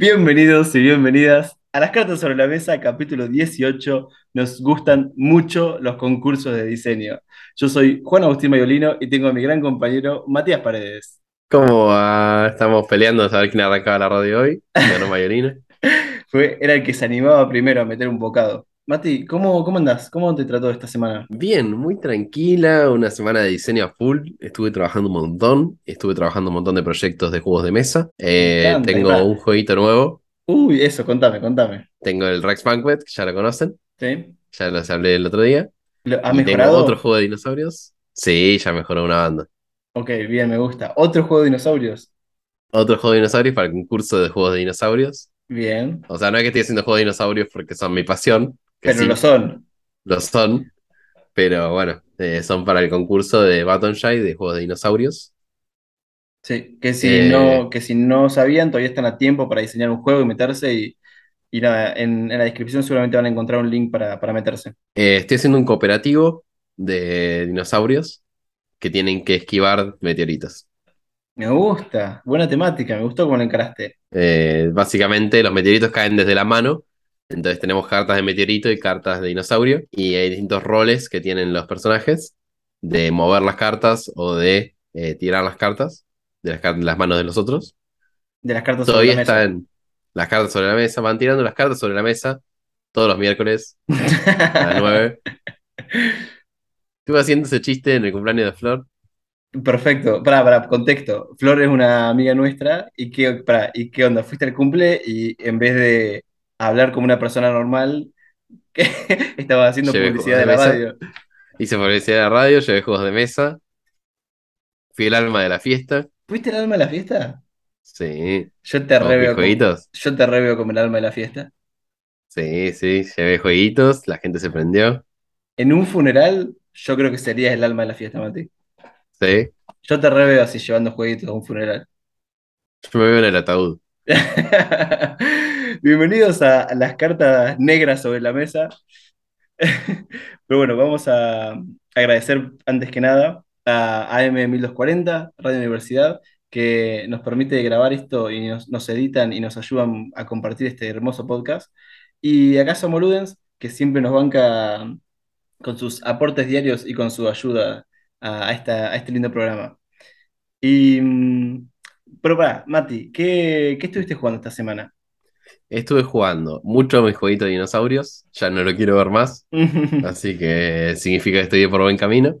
Bienvenidos y bienvenidas a las cartas sobre la mesa, capítulo 18. Nos gustan mucho los concursos de diseño. Yo soy Juan Agustín Mayolino y tengo a mi gran compañero Matías Paredes. ¿Cómo va? Estamos peleando a saber quién arrancaba la radio hoy. Ganó Mayolino. Fue, era el que se animaba primero a meter un bocado. Mati, ¿cómo, cómo andás? ¿Cómo te trató esta semana? Bien, muy tranquila, una semana de diseño a full. Estuve trabajando un montón, estuve trabajando un montón de proyectos de juegos de mesa. Eh, encanta, tengo un jueguito nuevo. Uy, eso, contame, contame. Tengo el Rex Banquet, que ya lo conocen, ¿Sí? ya los hablé el otro día. ¿Lo- ¿Ha tengo mejorado? otro juego de dinosaurios. Sí, ya mejoró una banda. Ok, bien, me gusta. ¿Otro juego de dinosaurios? Otro juego de dinosaurios para el concurso de juegos de dinosaurios. Bien. O sea, no es que estoy haciendo juegos de dinosaurios porque son mi pasión, que Pero sí, lo son. lo son. Pero bueno, eh, son para el concurso de Baton Shy de juegos de dinosaurios. Sí, que si Eh, no, que si no sabían, todavía están a tiempo para diseñar un juego y meterse y, y nada, en, en la descripción seguramente van a encontrar un link para, para meterse. Eh, estoy haciendo un cooperativo de dinosaurios que tienen que esquivar meteoritos. Me gusta, buena temática, me gustó cómo la encaraste. Básicamente los meteoritos caen desde la mano, entonces tenemos cartas de meteorito y cartas de dinosaurio y hay distintos roles que tienen los personajes de mover las cartas o de eh, tirar las cartas de las, manos de los otros. De las cartas sobre Todavía la mesa. están las cartas sobre la mesa, van tirando las cartas sobre la mesa todos los miércoles a las 9. Estuve haciendo ese chiste en el cumpleaños de Flor. Perfecto, para, para, contexto. Flor es una amiga nuestra y qué, pará, ¿y qué onda? Fuiste al cumple y en vez de hablar como una persona normal, que estaba haciendo Llevé publicidad de la radio. Hice publicidad de la radio, llevé juegos de mesa. Fui el alma de la fiesta. ¿Fuiste el alma de la fiesta? Sí. Yo te ¿Vos re vi veo como, jueguitos? yo te re veo como el alma de la fiesta. Sí, sí, llevé jueguitos, la gente se prendió. En un funeral, yo creo que serías el alma de la fiesta, Mati. Sí. Yo te re veo así llevando jueguitos a un funeral. Yo me veo en el ataúd. Bienvenidos a, las cartas negras sobre la mesa. Pero bueno, vamos a agradecer antes que nada a AM 1240, Radio Universidad, que nos permite grabar esto y nos, nos editan y nos ayudan a compartir este hermoso podcast. Y acá somos Ludens, que siempre nos banca con sus aportes diarios y con su ayuda a, esta, a este lindo programa. Y, mm, pero pará, Mati, ¿qué, qué estuviste jugando esta semana? Estuve jugando mucho a mi jueguito de dinosaurios. Ya no lo quiero ver más. Así que significa que estoy por buen camino.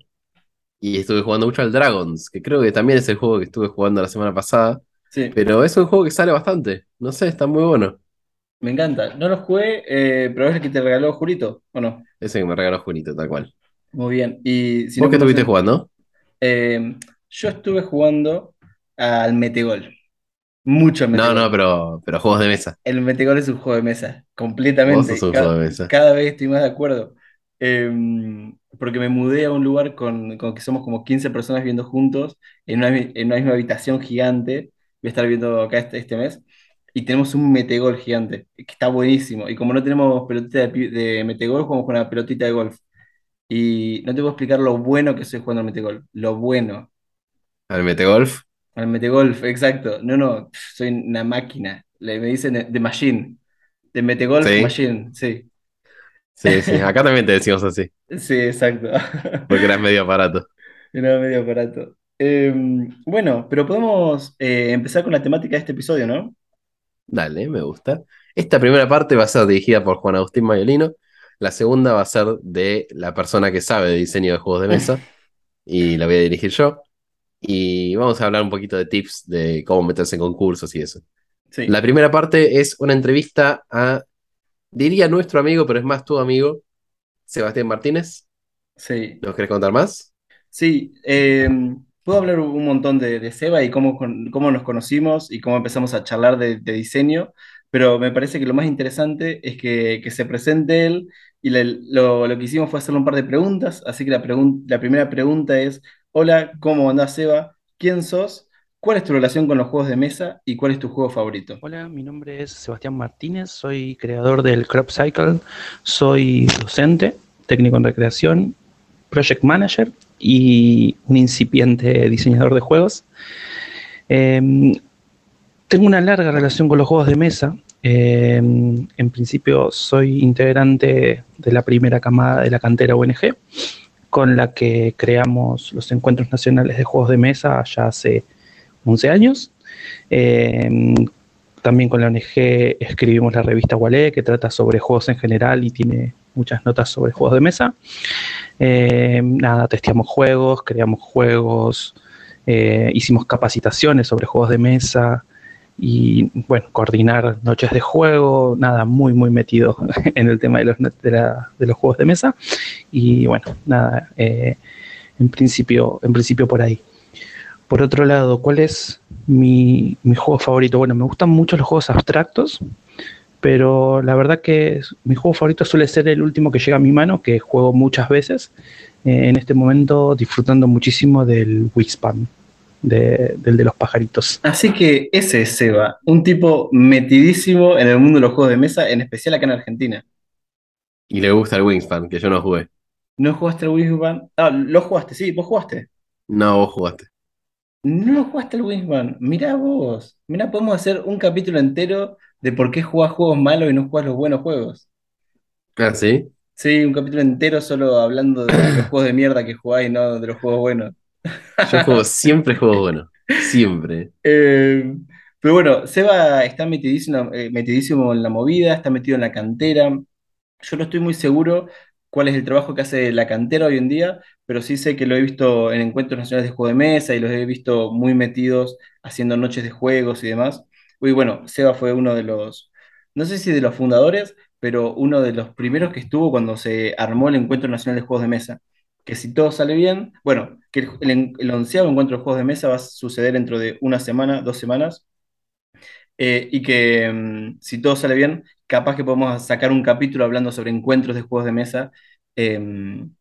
Y estuve jugando mucho al Dragons, que creo que también es el juego que estuve jugando la semana pasada. Sí, Pero es un juego que sale bastante. No sé, está muy bueno. me encanta. No lo jugué, eh, pero es el que te regaló Julito, ¿o no? Ese que me regaló Junito, tal cual. Muy bien. Y si ¿Vos no qué estuviste jugando? eh, yo estuve jugando al Metegol. Mucho al No, Metegol. no, pero, pero juegos de mesa. El Metegol es un juego de mesa, completamente. Sos un Ca- juego de mesa. Cada vez estoy más de acuerdo. Eh, porque me mudé a un lugar con, con que somos como 15 personas viviendo juntos en una, en una misma habitación gigante. Voy a estar viendo acá este, este mes. Y tenemos un metegol gigante, que está buenísimo. Y como no tenemos pelotita de, de metegol, jugamos con una pelotita de golf. Y no te puedo explicar lo bueno que soy jugando al metegol. Lo bueno. Al Metegolf. Al metegolf, exacto. No, no, soy una máquina. Le, me dicen de, de machine. De metegolf Sí. machine, sí. Sí, sí, acá también te decimos así, Sí, exacto. porque eras medio aparato. Era medio aparato. Eh, bueno, pero podemos eh, empezar con la temática de este episodio, ¿no? Dale, me gusta. Esta primera parte va a ser dirigida por Juan Agustín Mayolino. La segunda va a ser de la persona que sabe de diseño de juegos de mesa. Y la voy a dirigir yo. Y vamos a hablar un poquito de tips de cómo meterse en concursos y eso. Sí. La primera parte es una entrevista a, diría nuestro amigo, pero es más tu amigo, Sebastián Martínez. Sí, ¿Nos querés contar más? sí. eh, puedo hablar un montón de, de Seba y cómo, cómo nos conocimos y cómo empezamos a charlar de, de diseño, pero me parece que lo más interesante es que, que se presente él y le- lo, lo que hicimos fue hacerle un par de preguntas, así que la, pregun- la primera pregunta es, hola, ¿cómo andás, Seba? ¿Quién sos? ¿Cuál es tu relación con los juegos de mesa y cuál es tu juego favorito? Hola, mi nombre es Sebastián Martínez, soy creador del Crop Cycle, soy docente, técnico en recreación, project manager y un incipiente diseñador de juegos. Eh, tengo una larga relación con los juegos de mesa. Eh, en principio soy integrante de la primera camada de la cantera UNG, con la que creamos los encuentros nacionales de juegos de mesa ya hace 11 años. Eh, también con la ONG escribimos la revista Wallet, que trata sobre juegos en general y tiene muchas notas sobre juegos de mesa. Eh, nada, testeamos juegos, creamos juegos, eh, hicimos capacitaciones sobre juegos de mesa y, bueno, coordinar noches de juego, nada, muy, muy metido en el tema de los, de la- de los juegos de mesa. Y, bueno, nada, eh, en, principio, en principio por ahí. Por otro lado, ¿cuál es mi, mi juego favorito? Bueno, me gustan mucho los juegos abstractos, pero la verdad que mi juego favorito suele ser el último que llega a mi mano, que juego muchas veces. Eh, en este momento disfrutando muchísimo del Wingspan, de- del de los pajaritos. Así que ese es Seba, un tipo metidísimo en el mundo de los juegos de mesa, en especial acá en Argentina. Y le gusta el Wingspan, que yo no jugué. ¿No jugaste el Wingspan? Ah, lo jugaste, sí, vos jugaste. No, vos jugaste. No lo jugaste el Wingspan. Mirá vos. Mirá, podemos hacer un capítulo entero de por qué jugás juegos malos y no jugás los buenos juegos. Ah, ¿sí? Sí, un capítulo entero solo hablando de los juegos de mierda que jugás y no de los juegos buenos. Yo juego, siempre juego bueno. Siempre. Eh, pero bueno, Seba está metidísimo, eh, metidísimo en la movida, está metido en la cantera. Yo no estoy muy seguro cuál es el trabajo que hace la cantera hoy en día, pero sí sé que lo he visto en encuentros nacionales de juego de mesa y los he visto muy metidos haciendo noches de juegos y demás. Y bueno, Seba fue uno de los, no sé si de los fundadores, pero uno de los primeros que estuvo cuando se armó el Encuentro Nacional de Juegos de Mesa. Que si todo sale bien, bueno, que el, el, onceavo encuentro de juegos de mesa va a suceder dentro de una semana, dos semanas, eh, y que mm, si todo sale bien, capaz que podemos sacar un capítulo hablando sobre encuentros de juegos de mesa em,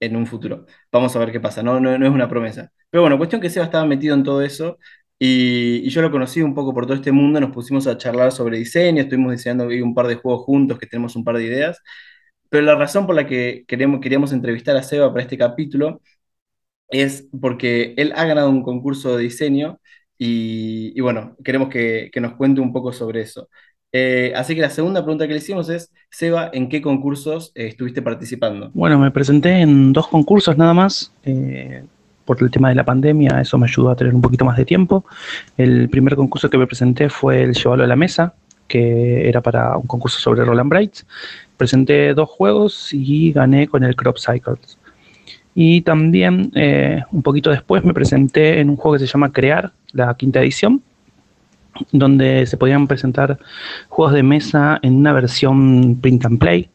en un futuro. Vamos a ver qué pasa, no, no, no es una promesa. Pero bueno, cuestión que Seba estaba metido en todo eso y, y yo lo conocí un poco por todo este mundo, nos pusimos a charlar sobre diseño, estuvimos diseñando un par de juegos juntos, que tenemos un par de ideas, pero la razón por la que queremos, queríamos entrevistar a Seba para este capítulo es porque él ha ganado un concurso de diseño y, bueno, queremos que, que nos cuente un poco sobre eso. Eh, así que la segunda pregunta que le hicimos es, Seba, ¿en qué concursos eh, estuviste participando? Bueno, me presenté en dos concursos nada más. eh, por el tema de la pandemia, eso me ayudó a tener un poquito más de tiempo. El primer concurso que me presenté fue el Llevarlo a la Mesa, que era para un concurso sobre Roland Brights. Presenté dos juegos y gané con el Crop Cycles. Y también, eh, un poquito después, me presenté en un juego que se llama Crear, la quinta edición, donde se podían presentar juegos de mesa en una versión print and play.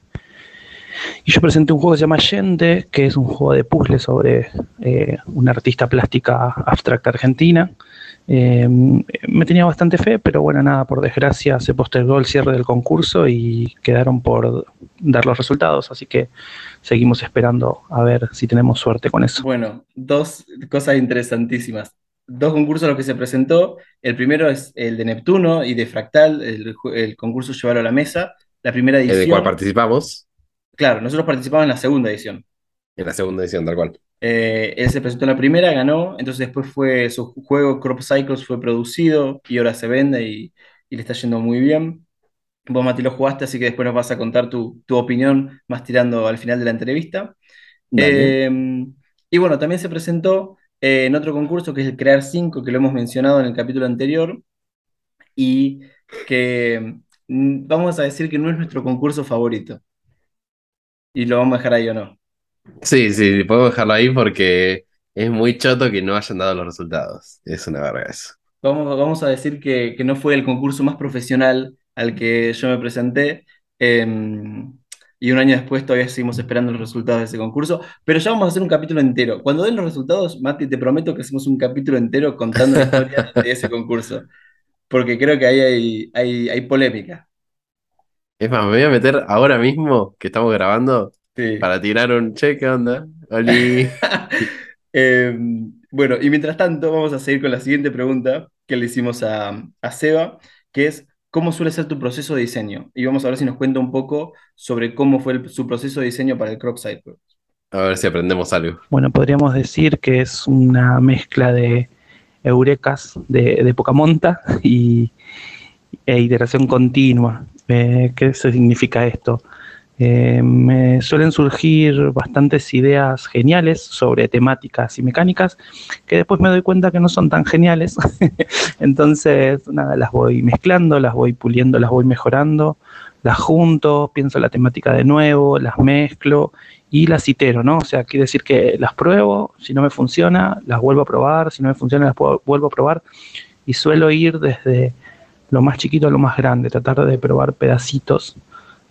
Y yo presenté un juego que se llama Yende, que es un juego de puzzle sobre eh, una artista plástica abstracta argentina. Eh, me tenía bastante fe, pero bueno, nada, por desgracia se postergó el cierre del concurso y quedaron por dar los resultados, así que seguimos esperando a ver si tenemos suerte con eso. Bueno, dos cosas interesantísimas. Dos concursos a los que se presentó. El primero es el de Neptuno y de Fractal, el, concurso Llevarlo a la Mesa. La primera El de cual edición. participamos Claro, nosotros participamos en la segunda edición. En la segunda edición, tal cual. Eh, él se presentó en la primera, ganó, entonces después fue su juego Crop Cycles fue producido y ahora se vende y, y le está yendo muy bien. Vos, Mati, lo jugaste, así que después nos vas a contar tu, tu opinión más tirando al final de la entrevista. Eh, y bueno, también se presentó eh, en otro concurso que es el Crear 5, que lo hemos mencionado en el capítulo anterior, y que mm, vamos a decir que no es nuestro concurso favorito. Y lo vamos a dejar ahí o no. Sí, sí, podemos dejarlo ahí porque es muy choto que no hayan dado los resultados. Es una verga eso. Vamos, vamos a decir que, que no fue el concurso más profesional al que yo me presenté. eh, y un año después todavía seguimos esperando los resultados de ese concurso. Pero ya vamos a hacer un capítulo entero. Cuando den los resultados, Mati, te prometo que hacemos un capítulo entero contando la historia de ese concurso. porque creo que ahí hay, hay, hay polémica. Es más, me voy a meter ahora mismo que estamos grabando Sí. para tirar un che, ¿qué onda? Oli. Eh, bueno, y mientras tanto, vamos a seguir con la siguiente pregunta que le hicimos a, a Seba, que es, ¿cómo suele ser tu proceso de diseño? Y vamos a ver si nos cuenta un poco sobre cómo fue el- su proceso de diseño para el Crop Cycle. A ver si aprendemos algo. Bueno, podríamos decir que es una mezcla de eurecas de, de poca monta y, e iteración continua. Eh, ¿Qué se significa esto? Eh, me suelen surgir bastantes ideas geniales sobre temáticas y mecánicas que después me doy cuenta que no son tan geniales. Entonces, nada, las voy mezclando, las voy puliendo, las voy mejorando, las junto, pienso la temática de nuevo, las mezclo y las itero, ¿no? O sea, quiere decir que las pruebo, si no me funciona, las vuelvo a probar, si no me funciona, las puedo- vuelvo a probar y suelo ir desde lo más chiquito a lo más grande, tratar de probar pedacitos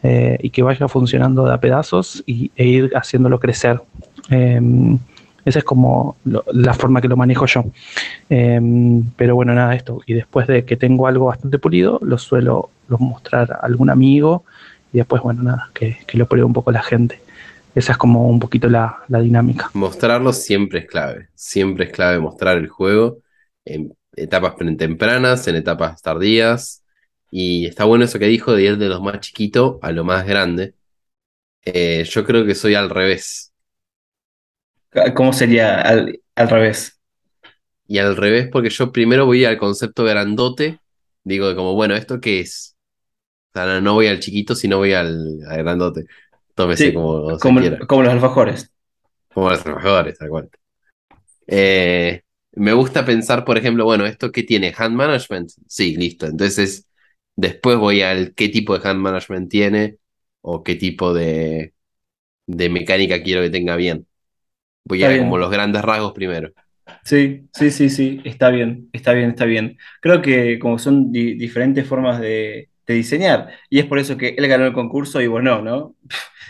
eh, y que vaya funcionando de a pedazos y, e ir haciéndolo crecer. Em, esa es como la forma que lo manejo yo. Em, pero bueno, nada, esto. Y después de que tengo algo bastante pulido, lo suelo lo mostrar a algún amigo y después, bueno, nada, que, que lo pruebe un poco la gente. Esa es como un poquito la, la dinámica. Mostrarlo siempre es clave. Siempre es clave mostrar el juego en etapas tempranas, en etapas tardías. Y está bueno eso que dijo de ir de lo más chiquito a lo más grande. Eh, yo creo que soy al revés. ¿Cómo sería al, al revés? Y al revés, porque yo primero voy al concepto grandote. Digo, como, bueno, ¿esto qué es? O sea, no, voy al chiquito, sino voy al, al grandote. Tómese Sí, como Como, los alfajores. Como los trabajadores, tal cual. Eh, me gusta pensar, por ejemplo, bueno, ¿esto qué tiene? ¿Hand management? Sí, listo. Entonces, después voy al qué tipo de hand management tiene o qué tipo de, de mecánica quiero que tenga bien. Voy Está a bien. como los grandes rasgos primero. Sí, sí, sí, sí, está bien, está bien, está bien. Creo que como son di- diferentes formas de, de diseñar, y es por eso que él ganó el concurso y vos no, ¿no?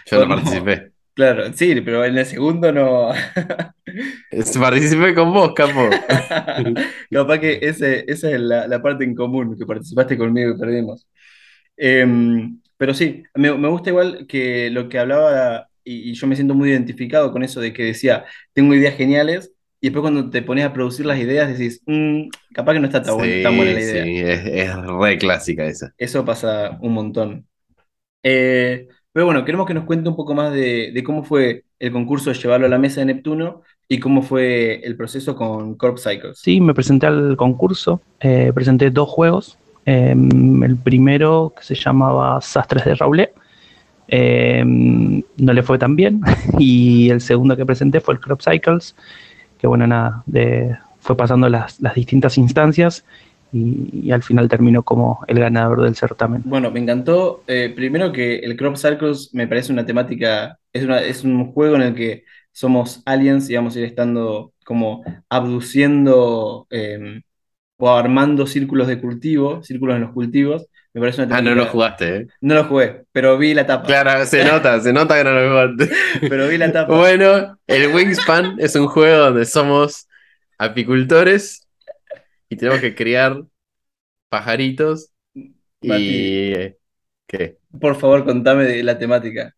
Yo no participé. Claro, sí, pero en el segundo no. Participé con vos, capo. Capaz que ese, esa es la, la parte en común, que participaste conmigo y perdimos. Em, pero sí, me, me gusta igual que lo que hablaba, y, y yo me siento muy identificado con eso de que decía, tengo ideas geniales, y después cuando te pones a producir las ideas decís, "Mm, capaz que no está tan, buena, la idea. sí, es, es re clásica esa. Eso pasa un montón. Eh, pero bueno, queremos que nos cuente un poco más de, de cómo fue el concurso de llevarlo a la mesa de Neptuno y cómo fue el proceso con Corp Cycles. Sí, me presenté al concurso, eh, presenté dos juegos. Eh, el primero, que se llamaba Sastres de Raulé, eh, no le fue tan bien. Y el segundo que presenté fue el Crop Cycles, que bueno, nada, de- fue pasando las, las distintas instancias y, y al final terminó como el ganador del certamen. Bueno, me encantó. eh, primero que el Crop Circles me parece una temática, es, una, es un juego en el que somos aliens y vamos a ir estando como abduciendo eh, o armando círculos de cultivo, círculos en los cultivos. Me parece una Ah, no lo jugaste, ¿eh? No lo jugué, pero vi la tapa. Claro, se nota, se nota que no lo jugaste. Pero vi la tapa. Bueno, el Wingspan es un juego donde somos apicultores y tenemos que criar pajaritos y... ¿Qué? Por favor, contame de la temática.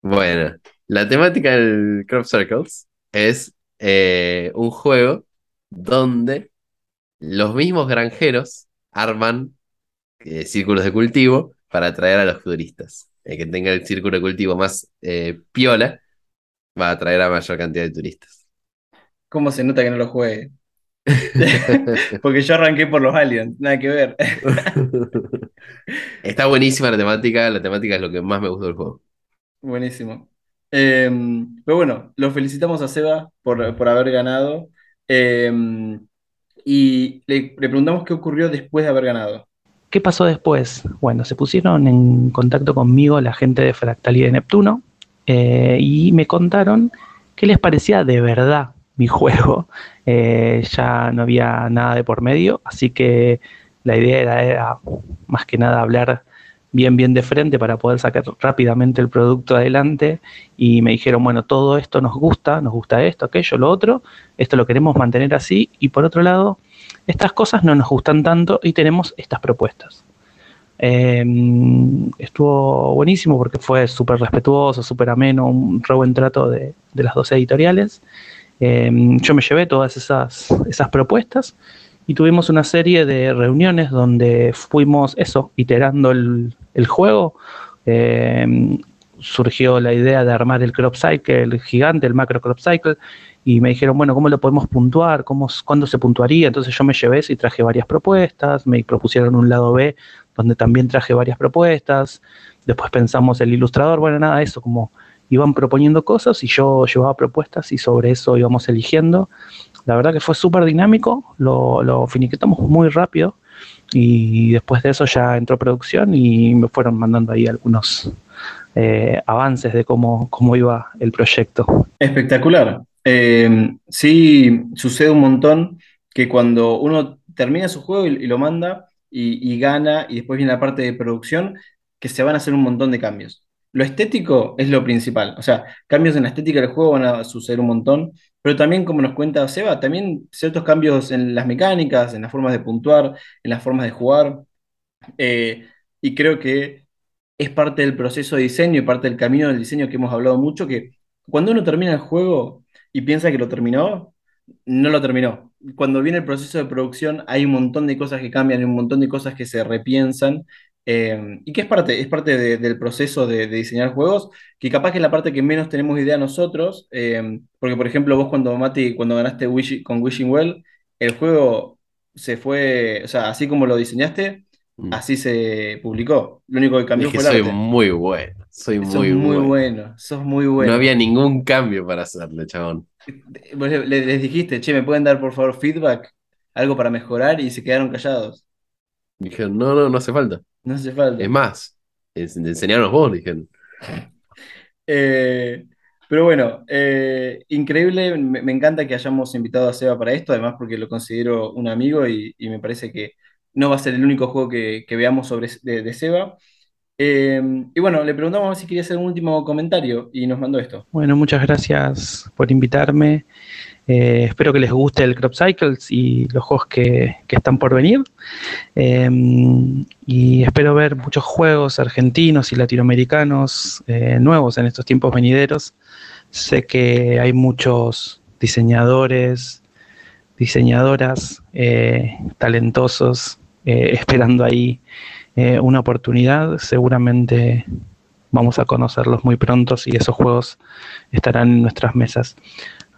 Bueno, la temática del Crop Circles es eh, un juego donde los mismos granjeros arman eh, círculos de cultivo para atraer a los turistas. El que tenga el círculo de cultivo más eh, piola va a atraer a mayor cantidad de turistas. ¿Cómo se nota que no lo juegue? Porque yo arranqué por los aliens, nada que ver. Está buenísima la temática, la temática es lo que más me gustó del juego. Buenísimo. Eh, pero bueno, lo felicitamos a Seba por, por haber ganado. Eh, y le, le preguntamos qué ocurrió después de haber ganado. ¿Qué pasó después? Bueno, se pusieron en contacto conmigo la gente de Fractal y de Neptuno eh, y me contaron qué les parecía de verdad mi juego. Eh, ya no había nada de por medio, así que la idea era, era más que nada hablar bien, bien de frente para poder sacar rápidamente el producto adelante y me dijeron, bueno, todo esto nos gusta, nos gusta esto, aquello, lo otro, esto lo queremos mantener así y por otro lado, estas cosas no nos gustan tanto y tenemos estas propuestas. Eh, estuvo buenísimo porque fue súper respetuoso, súper ameno, un re buen trato de, de las dos editoriales. Eh, yo me llevé todas esas, esas propuestas y tuvimos una serie de reuniones donde fuimos eso, iterando el, juego. Eh, surgió la idea de armar el crop cycle, el gigante, el macro crop cycle, y me dijeron, bueno, ¿cómo lo podemos puntuar? ¿Cómo, ¿Cuándo se puntuaría? Entonces yo me llevé y traje varias propuestas, me propusieron un lado B donde también traje varias propuestas, después pensamos el ilustrador, bueno, nada, eso, como iban proponiendo cosas y yo llevaba propuestas y sobre eso íbamos eligiendo. La verdad que fue súper dinámico, lo, lo finiquitamos muy rápido y después de eso ya entró producción y me fueron mandando ahí algunos eh, avances de cómo, cómo iba el proyecto. Espectacular. Eh, sí, sucede un montón que cuando uno termina su juego y, y lo manda y, y gana y después viene la parte de producción, que se van a hacer un montón de cambios. Lo estético es lo principal, o sea, cambios en la estética del juego van a suceder un montón, pero también, como nos cuenta Seba, también ciertos cambios en las mecánicas, en las formas de puntuar, en las formas de jugar, eh, y creo que es parte del proceso de diseño y parte del camino del diseño que hemos hablado mucho, que cuando uno termina el juego y piensa que lo terminó, no lo terminó. Cuando viene el proceso de producción hay un montón de cosas que cambian, un montón de cosas que se repiensan, eh, y que es parte, es parte de- del proceso de, de diseñar juegos, que capaz que es la parte que menos tenemos idea nosotros, eh, porque por ejemplo vos cuando, Mati, cuando ganaste Wish- con Wishing Well, el juego se fue, o sea, así como lo diseñaste, Mm. así se publicó. Lo único que cambió Es que fue el soy arte. muy bueno, soy Sos muy, muy bueno. bueno, sos muy bueno. No había ningún cambio para hacerle, chabón. Vos le- le- les dijiste, che, ¿me pueden dar por favor feedback? Algo para mejorar y se quedaron callados. Dijeron, no, no, no hace falta. No hace falta. Es más, es- enseñaros vos, dijeron. Eh, pero bueno, eh, increíble, me, me encanta que hayamos invitado a Seba para esto, además porque lo considero un amigo y, y me parece que no va a ser el único juego que, que veamos sobre, de, de Seba. Eh, y bueno, le preguntamos si quería hacer un último comentario y nos mandó esto. Bueno, muchas gracias por invitarme. Eh, espero que les guste el Crop Cycles y los juegos que, están por venir. Eh, y espero ver muchos juegos argentinos y latinoamericanos eh, nuevos en estos tiempos venideros. Sé que hay muchos diseñadores, diseñadoras eh, talentosos esperando ahí una oportunidad. Seguramente vamos a conocerlos muy pronto y esos juegos estarán en nuestras mesas.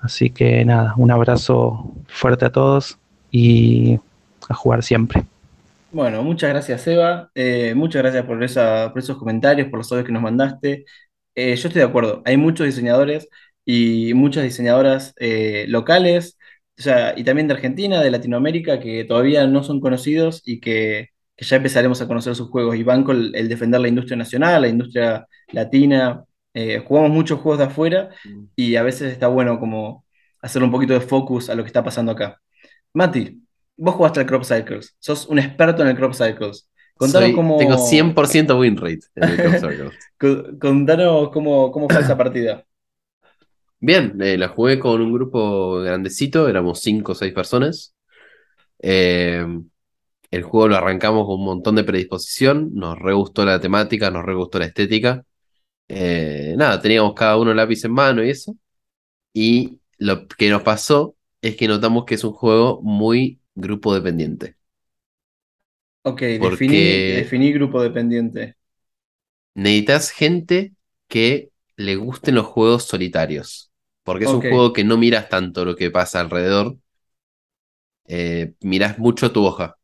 Así que nada, un abrazo fuerte a todos y a jugar siempre. Bueno, muchas gracias, Seba. Eh, muchas gracias por, esos comentarios, por los audios que nos mandaste. Eh, yo estoy de acuerdo. Hay muchos diseñadores y muchas diseñadoras eh, locales, o sea, y también de Argentina, de Latinoamérica, que todavía no son conocidos y que, que ya empezaremos a conocer sus juegos. Y banco el, el defender la industria nacional, la industria latina. Eh, jugamos muchos juegos de afuera y a veces está bueno como hacer un poquito de focus a lo que está pasando acá. Mati, vos jugaste al Crop Cycles, sos un experto en el Crop Cycles. Contanos Soy- cómo, Tengo 100% win rate en el Crop Circle. co- contanos cómo, cómo fue esa partida. Bien, eh, la jugué con un grupo grandecito, éramos 5 o 6 personas. Eh, el juego lo arrancamos con un montón de predisposición, nos re gustó la temática, nos re gustó la estética. Eh, nada, teníamos cada uno lápiz en mano y eso. Y lo que nos pasó es que notamos que es un juego muy grupo dependiente. Ok, Porque- definí, definí grupo dependiente. Necesitas gente que le gusten los juegos solitarios. Porque es un juego que no miras tanto lo que pasa alrededor. Eh, mirás mucho tu hoja.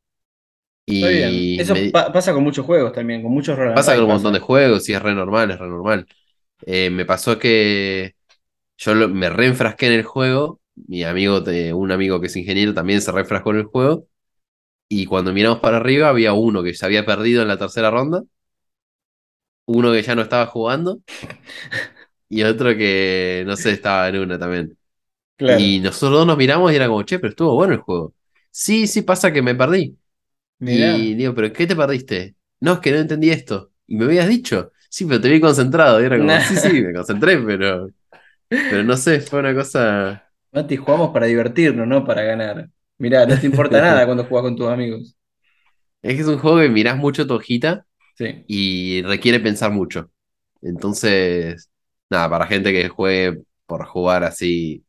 Y Eso me- pa- pasa con muchos juegos también, con muchos roll pasa con un montón pasa. de juegos y es re normal, es re normal. Eh, me pasó que yo lo- me reenfrasqué en el juego. Mi amigo, te- un amigo que es ingeniero, también se reenfrascó en el juego. Y cuando miramos para arriba, había uno que se había perdido en la tercera ronda. Uno que ya no estaba jugando. Y otro que, no sé, estaba en una también. Claro. Y nosotros dos nos miramos y era como, che, pero estuvo bueno el juego. Sí, sí, pasa que me perdí. Mirá. Y digo, ¿pero qué te perdiste? No, es que no entendí esto. Y me habías dicho, sí, pero te vi concentrado. Y era como, Nah. sí, sí, me concentré, pero, pero no sé, fue una cosa. Mati, jugamos para divertirnos, no para ganar. Mirá, no te importa nada cuando juegas con tus amigos. Es que es un juego que mirás mucho tu hojita Sí. y requiere pensar mucho. Entonces, nada, para gente que juegue por jugar así,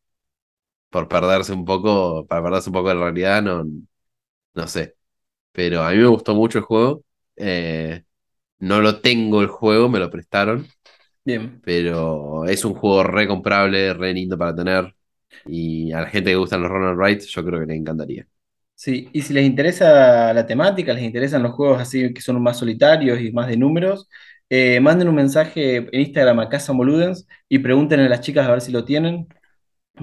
por perderse un poco, para perderse un poco de realidad, no, no sé. Pero a mí me gustó mucho el juego. Eh, no lo tengo el juego, me lo prestaron, Bien. pero es un juego re comprable, re lindo para tener. Y a la gente que gustan los Run and Ride, yo creo que le encantaría. Sí, y si les interesa la temática, les interesan los juegos así que son más solitarios y más de números, eh, manden un mensaje en Instagram a Casa Moludens y pregúntenle a las chicas a ver si lo tienen,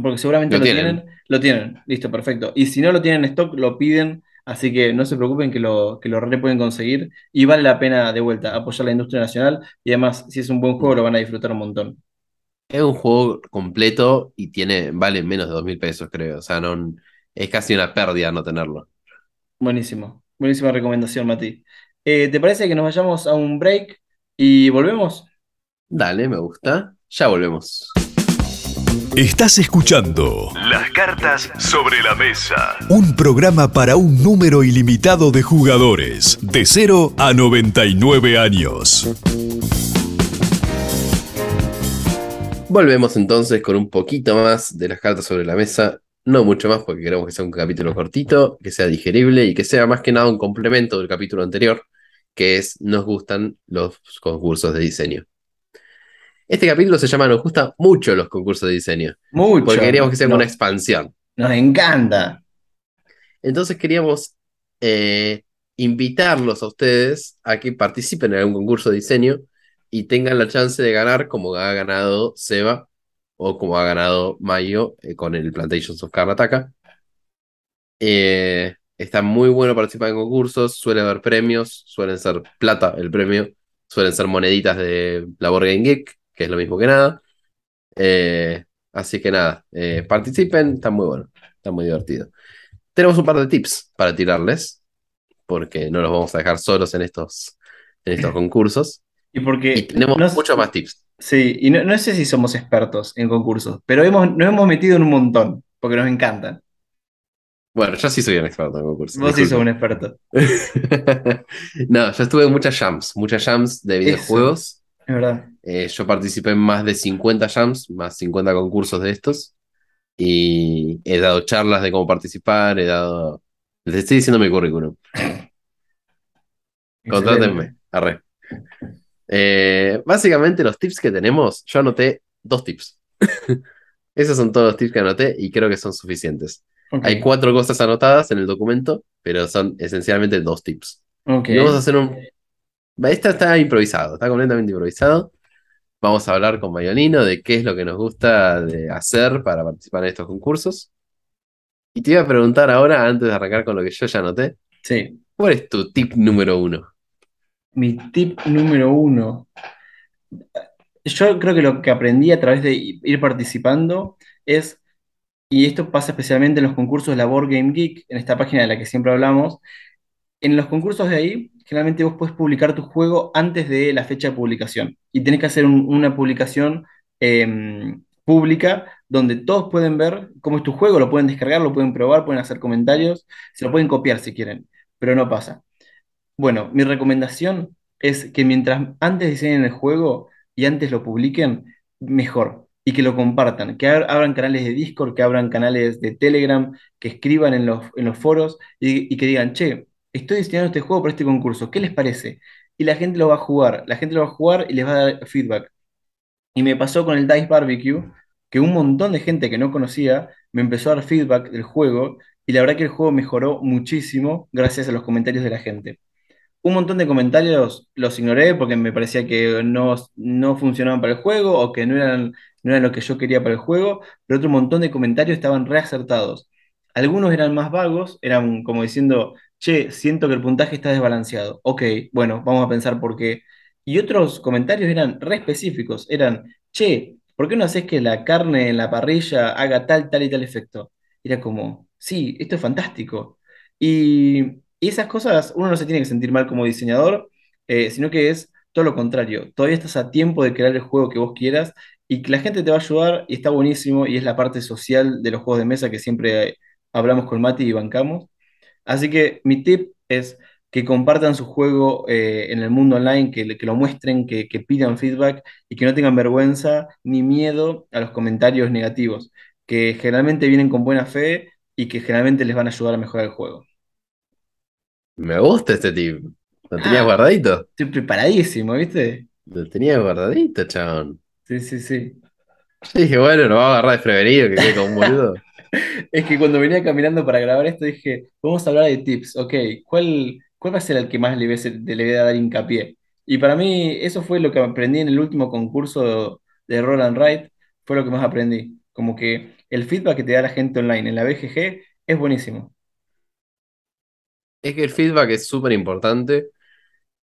porque seguramente Lo lo tienen. tienen. Lo tienen, listo, perfecto. Y si no lo tienen en stock, lo piden, así que no se preocupen que lo, que lo re pueden conseguir y vale la pena de vuelta apoyar la industria nacional y además, si es un buen juego, lo van a disfrutar un montón. Es un juego completo y tiene, vale menos de dos mil pesos, creo. O sea, no, es casi una pérdida no tenerlo. Buenísimo, buenísima recomendación, Mati. Eh, ¿te parece que nos vayamos a un break y volvemos? Dale, me gusta. Ya volvemos. Estás escuchando Las cartas sobre la mesa. un programa para un número ilimitado de jugadores, de 0 a 99 años. Volvemos entonces con un poquito más de las cartas sobre la mesa. No mucho más porque queremos que sea un capítulo cortito, que sea digerible y que sea más que nada un complemento del capítulo anterior, que es Nos gustan los concursos de diseño. Este capítulo se llama Nos gustan mucho los concursos de diseño, Mucho. porque queríamos que sea Nos- una expansión. Nos encanta. Entonces queríamos eh, invitarlos a ustedes a que participen en algún concurso de diseño y tengan la chance de ganar como ha ganado Seba o como ha ganado Mayo eh, con el Plantations of Karnataka. Eh, está muy bueno participar en concursos, suele haber premios, suelen ser plata el premio, suelen ser moneditas de la Board Game Geek, que es lo mismo que nada. Eh, así que nada, eh, participen, está muy bueno, está muy divertido. Tenemos un par de tips para tirarles, porque no los vamos a dejar solos en estos, en estos concursos. Y porque Y tenemos no- muchos más tips. Sí, y no, no sé si somos expertos en concursos, pero hemos, nos hemos metido en un montón, porque nos encantan. Bueno, yo sí soy un experto en concursos. Vos sí sos un experto, no, yo estuve en muchas jams, muchas jams de videojuegos. es verdad. Eh, yo participé en más de 50 jams, más 50 concursos de estos. Y he dado charlas de cómo participar, he dado... Les estoy diciendo mi currículum. Contrátenme. Arre. Eh, básicamente los tips que tenemos, yo anoté dos tips. Esos son todos los tips que anoté y creo que son suficientes. Ok, Hay cuatro cosas anotadas en el documento, pero son esencialmente dos tips. Y vamos a hacer un... Esta está improvisado, está completamente improvisado. Vamos a hablar con Mayolino de qué es lo que nos gusta de hacer para participar en estos concursos. Y te iba a preguntar ahora, antes de arrancar con lo que yo ya anoté, Sí, ¿cuál es tu tip número uno? mi tip número uno. Yo creo que lo que aprendí a través de ir participando es, y esto pasa especialmente en los concursos de la Board Game Geek, en esta página de la que siempre hablamos, en los concursos de ahí, generalmente vos puedes publicar tu juego antes de la fecha de publicación. Y tenés que hacer un- una publicación em, pública donde todos pueden ver cómo es tu juego, lo pueden descargar, lo pueden probar, pueden hacer comentarios, se lo pueden copiar si quieren, pero no pasa. Bueno, mi recomendación es que mientras antes diseñen el juego y antes lo publiquen, mejor. Y que lo compartan, que ab- abran canales de Discord, que abran canales de Telegram, que escriban en los, en los foros y que digan, che, estoy diseñando este juego para este concurso, ¿qué les parece? Y la gente lo va a jugar, la gente lo va a jugar y les va a dar feedback. Y me pasó con el Dice Barbecue, que un montón de gente que no conocía me empezó a dar feedback del juego y la verdad que el juego mejoró muchísimo gracias a los comentarios de la gente. Un montón de comentarios los ignoré porque me parecía que no, no funcionaban para el juego o que no eran, no eran lo que yo quería para el juego, pero otro montón de comentarios estaban reacertados. Algunos eran más vagos, eran como diciendo, che, siento que el puntaje está desbalanceado. Ok, bueno, vamos a pensar por qué. Y otros comentarios eran re específicos, eran, che, ¿por qué no haces que la carne en la parrilla haga tal, tal y tal efecto? Era como, sí, esto es fantástico. Y, esas cosas uno no se tiene que sentir mal como diseñador, eh, sino que es todo lo contrario. Todavía estás a tiempo de crear el juego que vos quieras y que la gente te va a ayudar y está buenísimo y es la parte social de los juegos de mesa que siempre hablamos con Mati y bancamos. Así que mi tip es que compartan su juego eh, en el mundo online, que, que lo muestren, que, que pidan feedback y que no tengan vergüenza ni miedo a los comentarios negativos, que generalmente vienen con buena fe y que generalmente les van a ayudar a mejorar el juego. Me gusta este tip. ¿Lo tenías Ah. guardadito? Estoy preparadísimo, ¿viste? Lo tenías guardadito, chabón. Sí, sí, sí. Yo dije, bueno, lo va a agarrar desprevenido, que quede como un boludo. Es que cuando venía caminando para grabar esto dije, vamos a hablar de tips, ok, ¿cuál, cuál va a ser el que más le voy a, dar hincapié? Y para mí eso fue lo que aprendí en el último concurso de Roland Wright, fue lo que más aprendí. Como que el feedback que te da la gente online en la BGG es buenísimo. Es que el feedback es súper importante.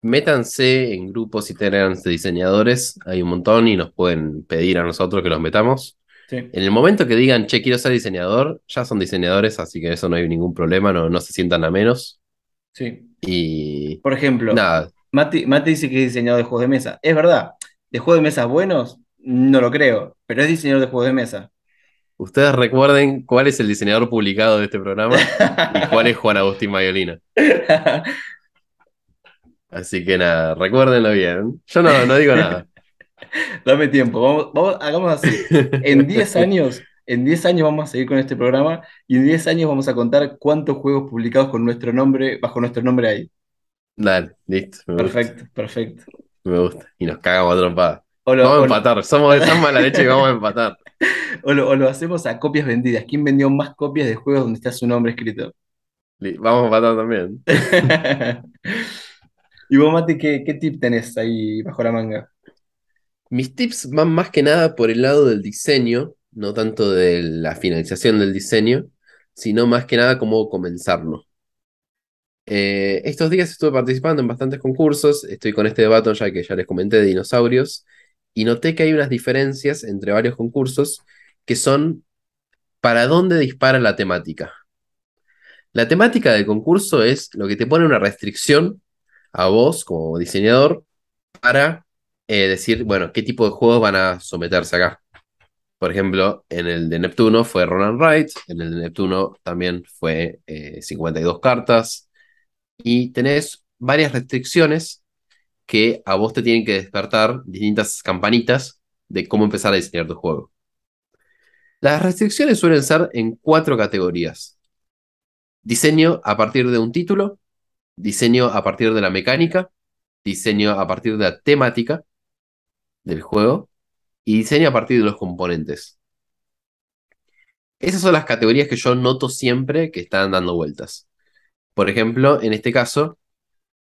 Métanse en grupos y telegrams de diseñadores, hay un montón y nos pueden pedir a nosotros que los metamos. Sí, En el momento que digan, che, quiero ser diseñador, ya son diseñadores, así que eso no hay ningún problema, no, no se sientan a menos. sí. Y Por ejemplo, nada, Mati, Mati dice que es diseñador de juegos de mesa. Es verdad, de juegos de mesa buenos, no lo creo, pero es diseñador de juegos de mesa. ustedes recuerden cuál es el diseñador publicado de este programa y cuál es Juan Agustín Mayolina. Así que nada, recuérdenlo bien. Yo no, no digo nada. Dame tiempo, vamos, vamos, hagamos así. En 10 años, en 10 años vamos a seguir con este programa y en 10 años vamos a contar cuántos juegos publicados con nuestro nombre, bajo nuestro nombre hay. Dale, listo, gusta, Perfecto, perfecto. me gusta. Y nos cagamos a trompada. Lo, Vamos a empatar, somos de tan mala leche que vamos a empatar. o lo- o lo hacemos a copias vendidas. ¿Quién vendió más copias de juegos donde está su nombre escrito? Vamos a empatar también. Y vos, Mati, ¿qué, qué tip tenés ahí bajo la manga? Mis tips van más que nada por el lado del diseño, no tanto de la finalización del diseño, sino más que nada cómo comenzarlo. Eh, estos días estuve participando en bastantes concursos, estoy con este debate ya que ya les comenté de dinosaurios, y noté que hay unas diferencias entre varios concursos que son para dónde dispara la temática. La temática del concurso es lo que te pone una restricción a vos como diseñador para eh, decir, bueno, qué tipo de juegos van a someterse acá. Por ejemplo, en el de Neptuno fue Roland Wright, en el de Neptuno también fue eh, 52 cartas, y tenés varias restricciones que a vos te tienen que despertar distintas campanitas de cómo empezar a diseñar tu juego. Las restricciones suelen ser en cuatro categorías. Diseño a partir de un título, diseño a partir de la mecánica, diseño a partir de la temática del juego y diseño a partir de los componentes. Esas son las categorías que yo noto siempre que están dando vueltas. Por ejemplo, en este caso,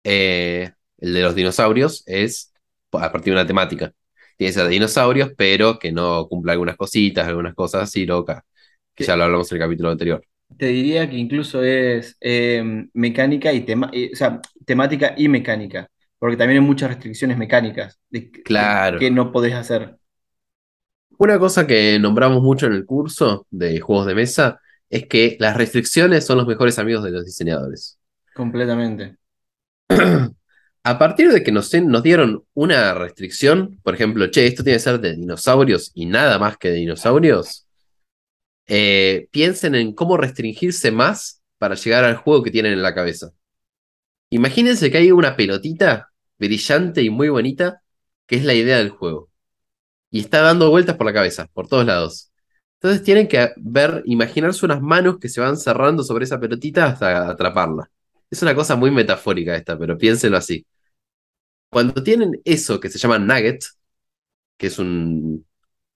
eh, el de los dinosaurios es a partir de una temática. Tiene que ser de dinosaurios, pero que no cumpla algunas cositas, algunas cosas así locas, que ya lo hablamos en el capítulo anterior. Te diría que incluso es eh, mecánica y tema, eh, o sea, temática y mecánica, porque también hay muchas restricciones mecánicas de, Claro. que no podés hacer. Una cosa que nombramos mucho en el curso de juegos de mesa es que las restricciones son los mejores amigos de los diseñadores. Completamente. A partir de que nos, nos dieron una restricción, por ejemplo, che, esto tiene que ser de dinosaurios y nada más que de dinosaurios, eh, piensen en cómo restringirse más para llegar al juego que tienen en la cabeza. Imagínense que hay una pelotita brillante y muy bonita, que es la idea del juego. Y está dando vueltas por la cabeza, por todos lados. Entonces tienen que ver, imaginarse unas manos que se van cerrando sobre esa pelotita hasta atraparla. Es una cosa muy metafórica esta, pero piénsenlo así. Cuando tienen eso que se llama nugget, que es un,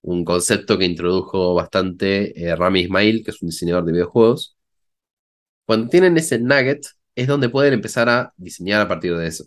un concepto que introdujo bastante eh, Rami Ismail, que es un diseñador de videojuegos, cuando tienen ese nugget es donde pueden empezar a diseñar a partir de eso.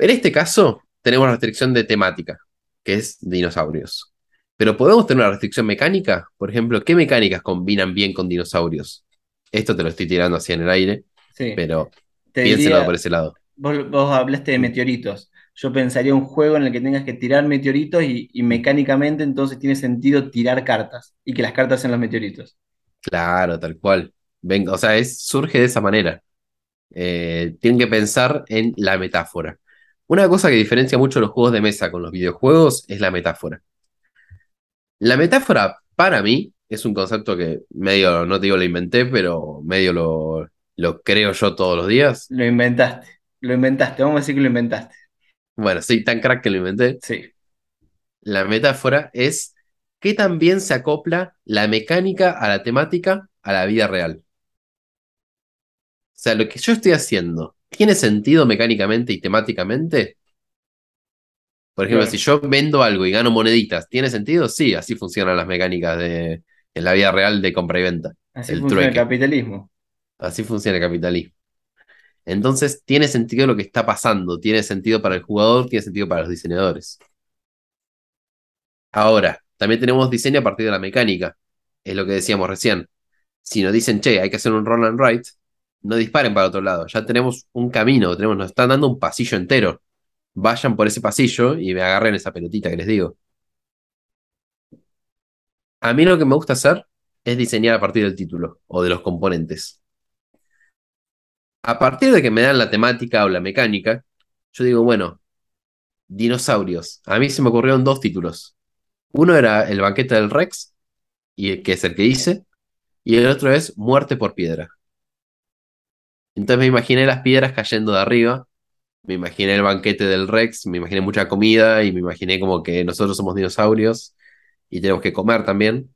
En este caso, tenemos restricción de temática, que es dinosaurios. Pero podemos tener una restricción mecánica. Por ejemplo, ¿qué mecánicas combinan bien con dinosaurios? Esto te lo estoy tirando así en el aire, Sí. pero Te piénselo diría, por ese lado. vos, vos hablaste de meteoritos. Yo pensaría un juego en el que tengas que tirar meteoritos y, y mecánicamente entonces tiene sentido tirar cartas y que las cartas sean los meteoritos. Claro, tal cual. Ven, o sea, es, surge de esa manera. Eh, tienen que pensar en la metáfora. Una cosa que diferencia mucho los juegos de mesa con los videojuegos es la metáfora. La metáfora, para mí, es un concepto que medio, no te digo lo inventé, pero medio lo, lo creo yo todos los días. Lo inventaste, lo inventaste, vamos a decir que lo inventaste. Bueno, soy tan crack que lo inventé. Sí. La metáfora es qué tan bien se acopla la mecánica a la temática a la vida real. O sea, lo que yo estoy haciendo, ¿tiene sentido mecánicamente y temáticamente? Por ejemplo, Claro. si yo vendo algo y gano moneditas, ¿tiene sentido? Sí, así funcionan las mecánicas de, en la vida real de compra y venta. Así El funciona el capitalismo. Así funciona el capitalismo. Entonces, tiene sentido lo que está pasando, tiene sentido para el jugador, tiene sentido para los diseñadores. Ahora, también tenemos diseño a partir de la mecánica. Es lo que decíamos recién. Si nos dicen, che, hay que hacer un roll and write, no disparen para otro lado. Ya tenemos un camino, tenemos, nos están dando un pasillo entero. Vayan por ese pasillo y me agarren esa pelotita que les digo. A mí lo que me gusta hacer es diseñar a partir del título o de los componentes. A partir de que me dan la temática o la mecánica, yo digo, bueno, dinosaurios. A mí se me ocurrieron dos títulos. Uno era El banquete del Rex, y que es el que hice, y el otro es Muerte por piedra. Entonces me imaginé las piedras cayendo de arriba, me imaginé el banquete del Rex, me imaginé mucha comida y me imaginé como que nosotros somos dinosaurios y tenemos que comer también.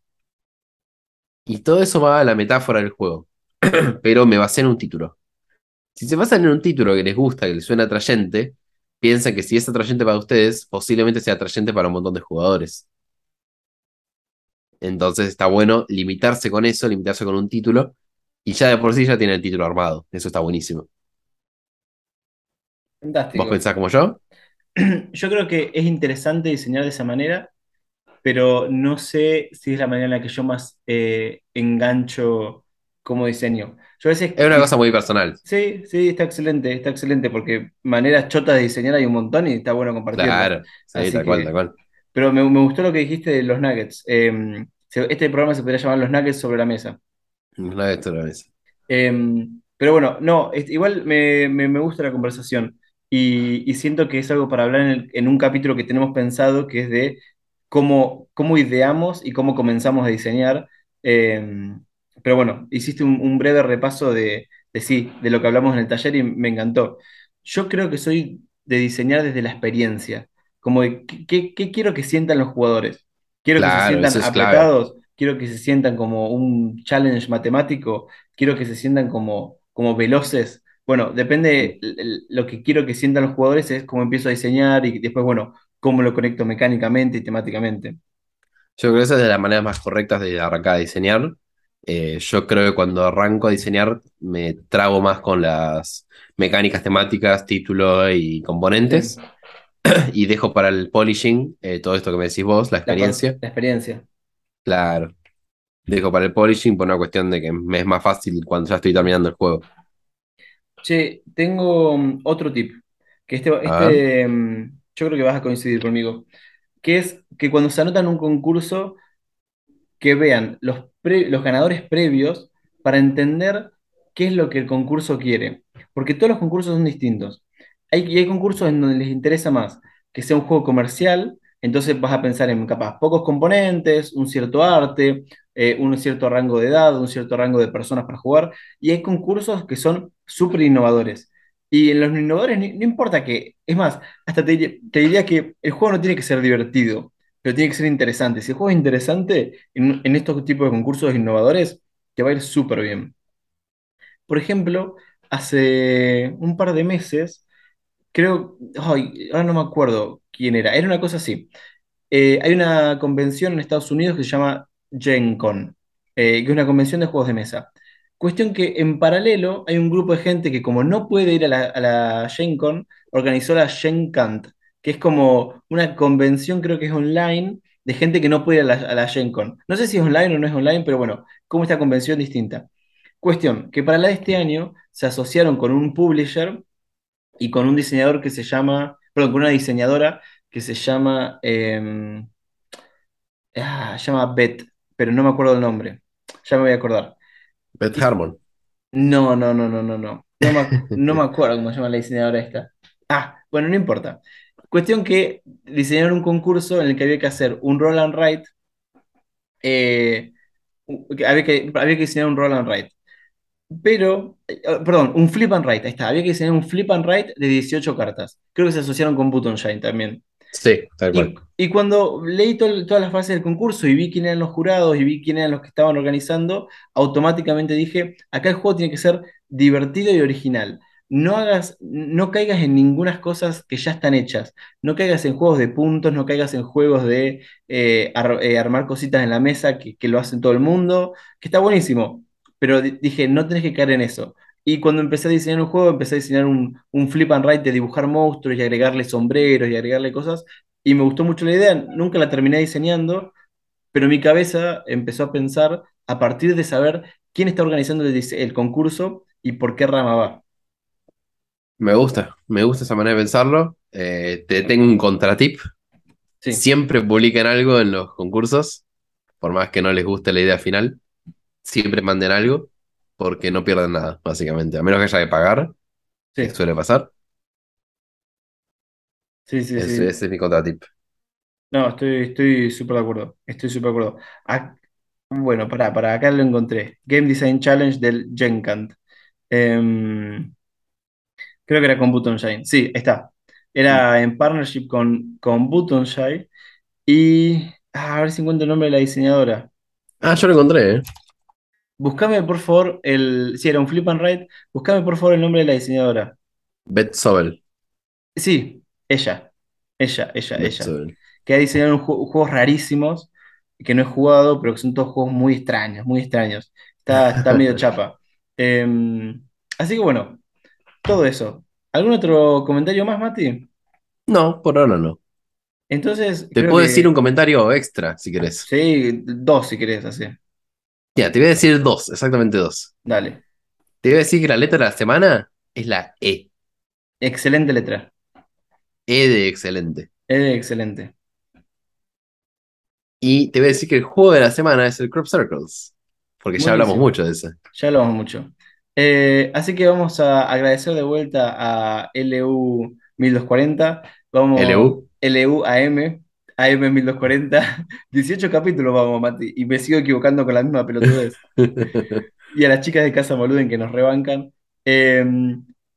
Y todo eso va a la metáfora del juego, pero me basé en un título. Si se basan en un título que les gusta, que les suena atrayente, piensen que si es atrayente para ustedes, posiblemente sea atrayente para un montón de jugadores. Entonces está bueno limitarse con eso, limitarse con un título, y ya de por sí ya tiene el título armado. Eso está buenísimo. Fantástico. ¿Vos pensás como yo? Yo creo que es interesante diseñar de esa manera, pero no sé si es la manera en la que yo más eh, engancho como diseño. Yo a veces... Es una cosa muy personal. Sí, sí, está excelente, está excelente, porque maneras chotas de diseñar hay un montón y está bueno compartirlas. Claro, sí, tal cual, tal cual. Pero me, me gustó lo que dijiste de los nuggets. Eh, se- este programa se podría llamar Los Nuggets sobre la mesa. Una vez otra vez. Eh, pero bueno, no, es- igual me, me- me gusta la conversación y, y siento que es algo para hablar en, el- en un capítulo que tenemos pensado, que es de cómo, cómo ideamos y cómo comenzamos a diseñar. Eh, pero bueno, hiciste un, un breve repaso de, de sí, de lo que hablamos en el taller y me encantó. Yo creo que soy de diseñar desde la experiencia, como de qué, qué- qué quiero que sientan los jugadores. Quiero que se Claro, sientan es clave. Quiero que se sientan como un challenge matemático, quiero que se sientan como, como veloces. Bueno, depende, l- l- lo que quiero que sientan los jugadores es cómo empiezo a diseñar y después, bueno, cómo lo conecto mecánicamente y temáticamente. Yo creo que esa es de las maneras más correctas de arrancar a diseñar. Eh, yo creo que cuando arranco a diseñar me trago más con las mecánicas temáticas, título y componentes. Y dejo para el polishing eh, todo esto que me decís vos, la experiencia. la experiencia. Claro. Dejo para el polishing por una cuestión de que me es más fácil cuando ya estoy terminando el juego. Che, tengo mm, otro tip, que este, este mm, yo creo que vas a coincidir conmigo, que es que cuando se anotan un concurso, que vean los, pre- los ganadores previos para entender qué es lo que el concurso quiere. Porque todos los concursos son distintos. Hay, y hay concursos en donde les interesa más que sea un juego comercial, entonces vas a pensar en capaz pocos componentes, un cierto arte, eh, un cierto rango de edad, un cierto rango de personas para jugar. Y hay concursos que son súper innovadores. Y en los innovadores no importa que, es más, hasta te diría que el juego no tiene que ser divertido, pero tiene que ser interesante. Si el juego es interesante, en, en estos tipos de concursos innovadores, te va a ir súper bien. Por ejemplo, hace un par de meses, creo, ay, ahora no me acuerdo quién era, era una cosa así. Eh, hay una convención en Estados Unidos que se llama Gen Con, eh, que es una convención de juegos de mesa. Cuestión que en paralelo hay un grupo de gente que como no puede ir a la, a la Gen Con, organizó la Gen que es como una convención, creo que es online, de gente que no puede ir a la, a la Gen Con. No sé si es online o no es online, pero bueno, como esta convención distinta. Cuestión, que para la de este año se asociaron con un publisher y con un diseñador que se llama, perdón, con una diseñadora que se llama, eh, ah, se llama Beth, pero no me acuerdo el nombre. Ya me voy a acordar. Beth Harmon. No, no, no, no, no, no. No me, no me acuerdo cómo se llama la diseñadora esta. Ah, bueno, no importa. Cuestión que diseñaron un concurso en el que había que hacer un roll and write eh, había que, había que diseñar un roll and write. Pero, eh, perdón, un flip and write, ahí está. Había que diseñar un flip and write de 18 cartas. Creo que se asociaron con Button Shine también. Sí, tal cual. Y, y cuando leí to- todas las fases del concurso y vi quién eran los jurados y vi quién eran los que estaban organizando, automáticamente dije, acá el juego tiene que ser divertido y original. No hagas, no caigas en ninguna cosas que ya están hechas. No caigas en juegos de puntos, no caigas en juegos de eh, ar- eh, armar cositas en la mesa que, que lo hacen todo el mundo, que está buenísimo. Pero di- dije, no tenés que caer en eso. Y cuando empecé a diseñar un juego, empecé a diseñar un, un flip and write de dibujar monstruos y agregarle sombreros y agregarle cosas y me gustó mucho la idea, nunca la terminé diseñando, pero mi cabeza empezó a pensar a partir de saber quién está organizando el, concurso y por qué rama va. Me gusta, me gusta esa manera de pensarlo. Eh, te tengo un contratip. Sí, Siempre publiquen algo en los concursos, por más que no les guste la idea final. Siempre manden algo, porque no pierden nada, básicamente. A menos que haya que pagar, sí, que suele pasar. sí, sí, Ese, sí. ese es mi contratip. No, estoy estoy súper de acuerdo. Estoy súper de acuerdo. Bueno, para, para acá lo encontré. Game Design Challenge del Genkant. Em, creo que era con Button Shine. Sí, está. Era en partnership con, con Button Shine. Y ah, a ver si encuentro el nombre de la diseñadora. Ah, yo lo encontré, ¿eh? Buscame por favor el. Si era un flip and write, buscame por favor el nombre de la diseñadora. Beth Sobel. Sí, ella. Ella, ella, Beth ella. Sobel. Que ha diseñado un ju- juegos rarísimos que no he jugado, pero que son todos juegos muy extraños, muy extraños. Está, está medio chapa. Em, así que bueno, todo eso. ¿Algún otro comentario más, Mati? No, por ahora no. Entonces, Te puedo que- decir un comentario extra, si querés. Sí, dos si querés, así. Ya, te voy a decir dos, exactamente dos. Dale. Te voy a decir que la letra de la semana es la E. Excelente letra. E de excelente. E de excelente. Y te voy a decir que el juego de la semana es el Crop Circles. Porque ya hablamos mucho de eso. Ya hablamos mucho. Eh, así que vamos a agradecer de vuelta a LU 1240. Vamos, LU. LUAM AM1240, 18 capítulos vamos, Mati, y me sigo equivocando con la misma pelotudez. y a las chicas de Casa Moluden que nos rebancan. Eh,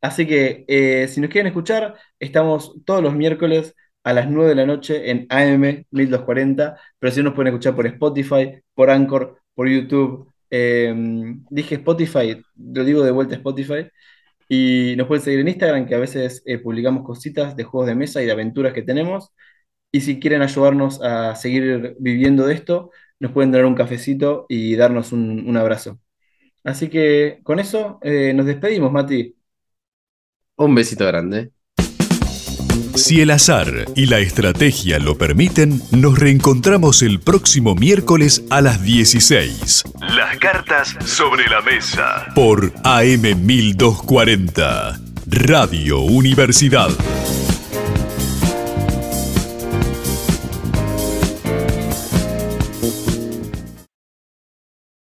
así que eh, si nos quieren escuchar, estamos todos los miércoles a las 9 de la noche en AM1240, pero si no nos pueden escuchar por Spotify, por Anchor, por YouTube. Eh, dije Spotify, lo digo de vuelta Spotify. Y nos pueden seguir en Instagram, que a veces eh, publicamos cositas de juegos de mesa y de aventuras que tenemos. Y si quieren ayudarnos a seguir viviendo de esto, nos pueden dar un cafecito y darnos un, un abrazo. Así que con eso eh, nos despedimos, Mati. Un besito grande. Si el azar y la estrategia lo permiten, nos reencontramos el próximo miércoles a las 16 Las cartas sobre la mesa. por AM 1240, Radio Universidad.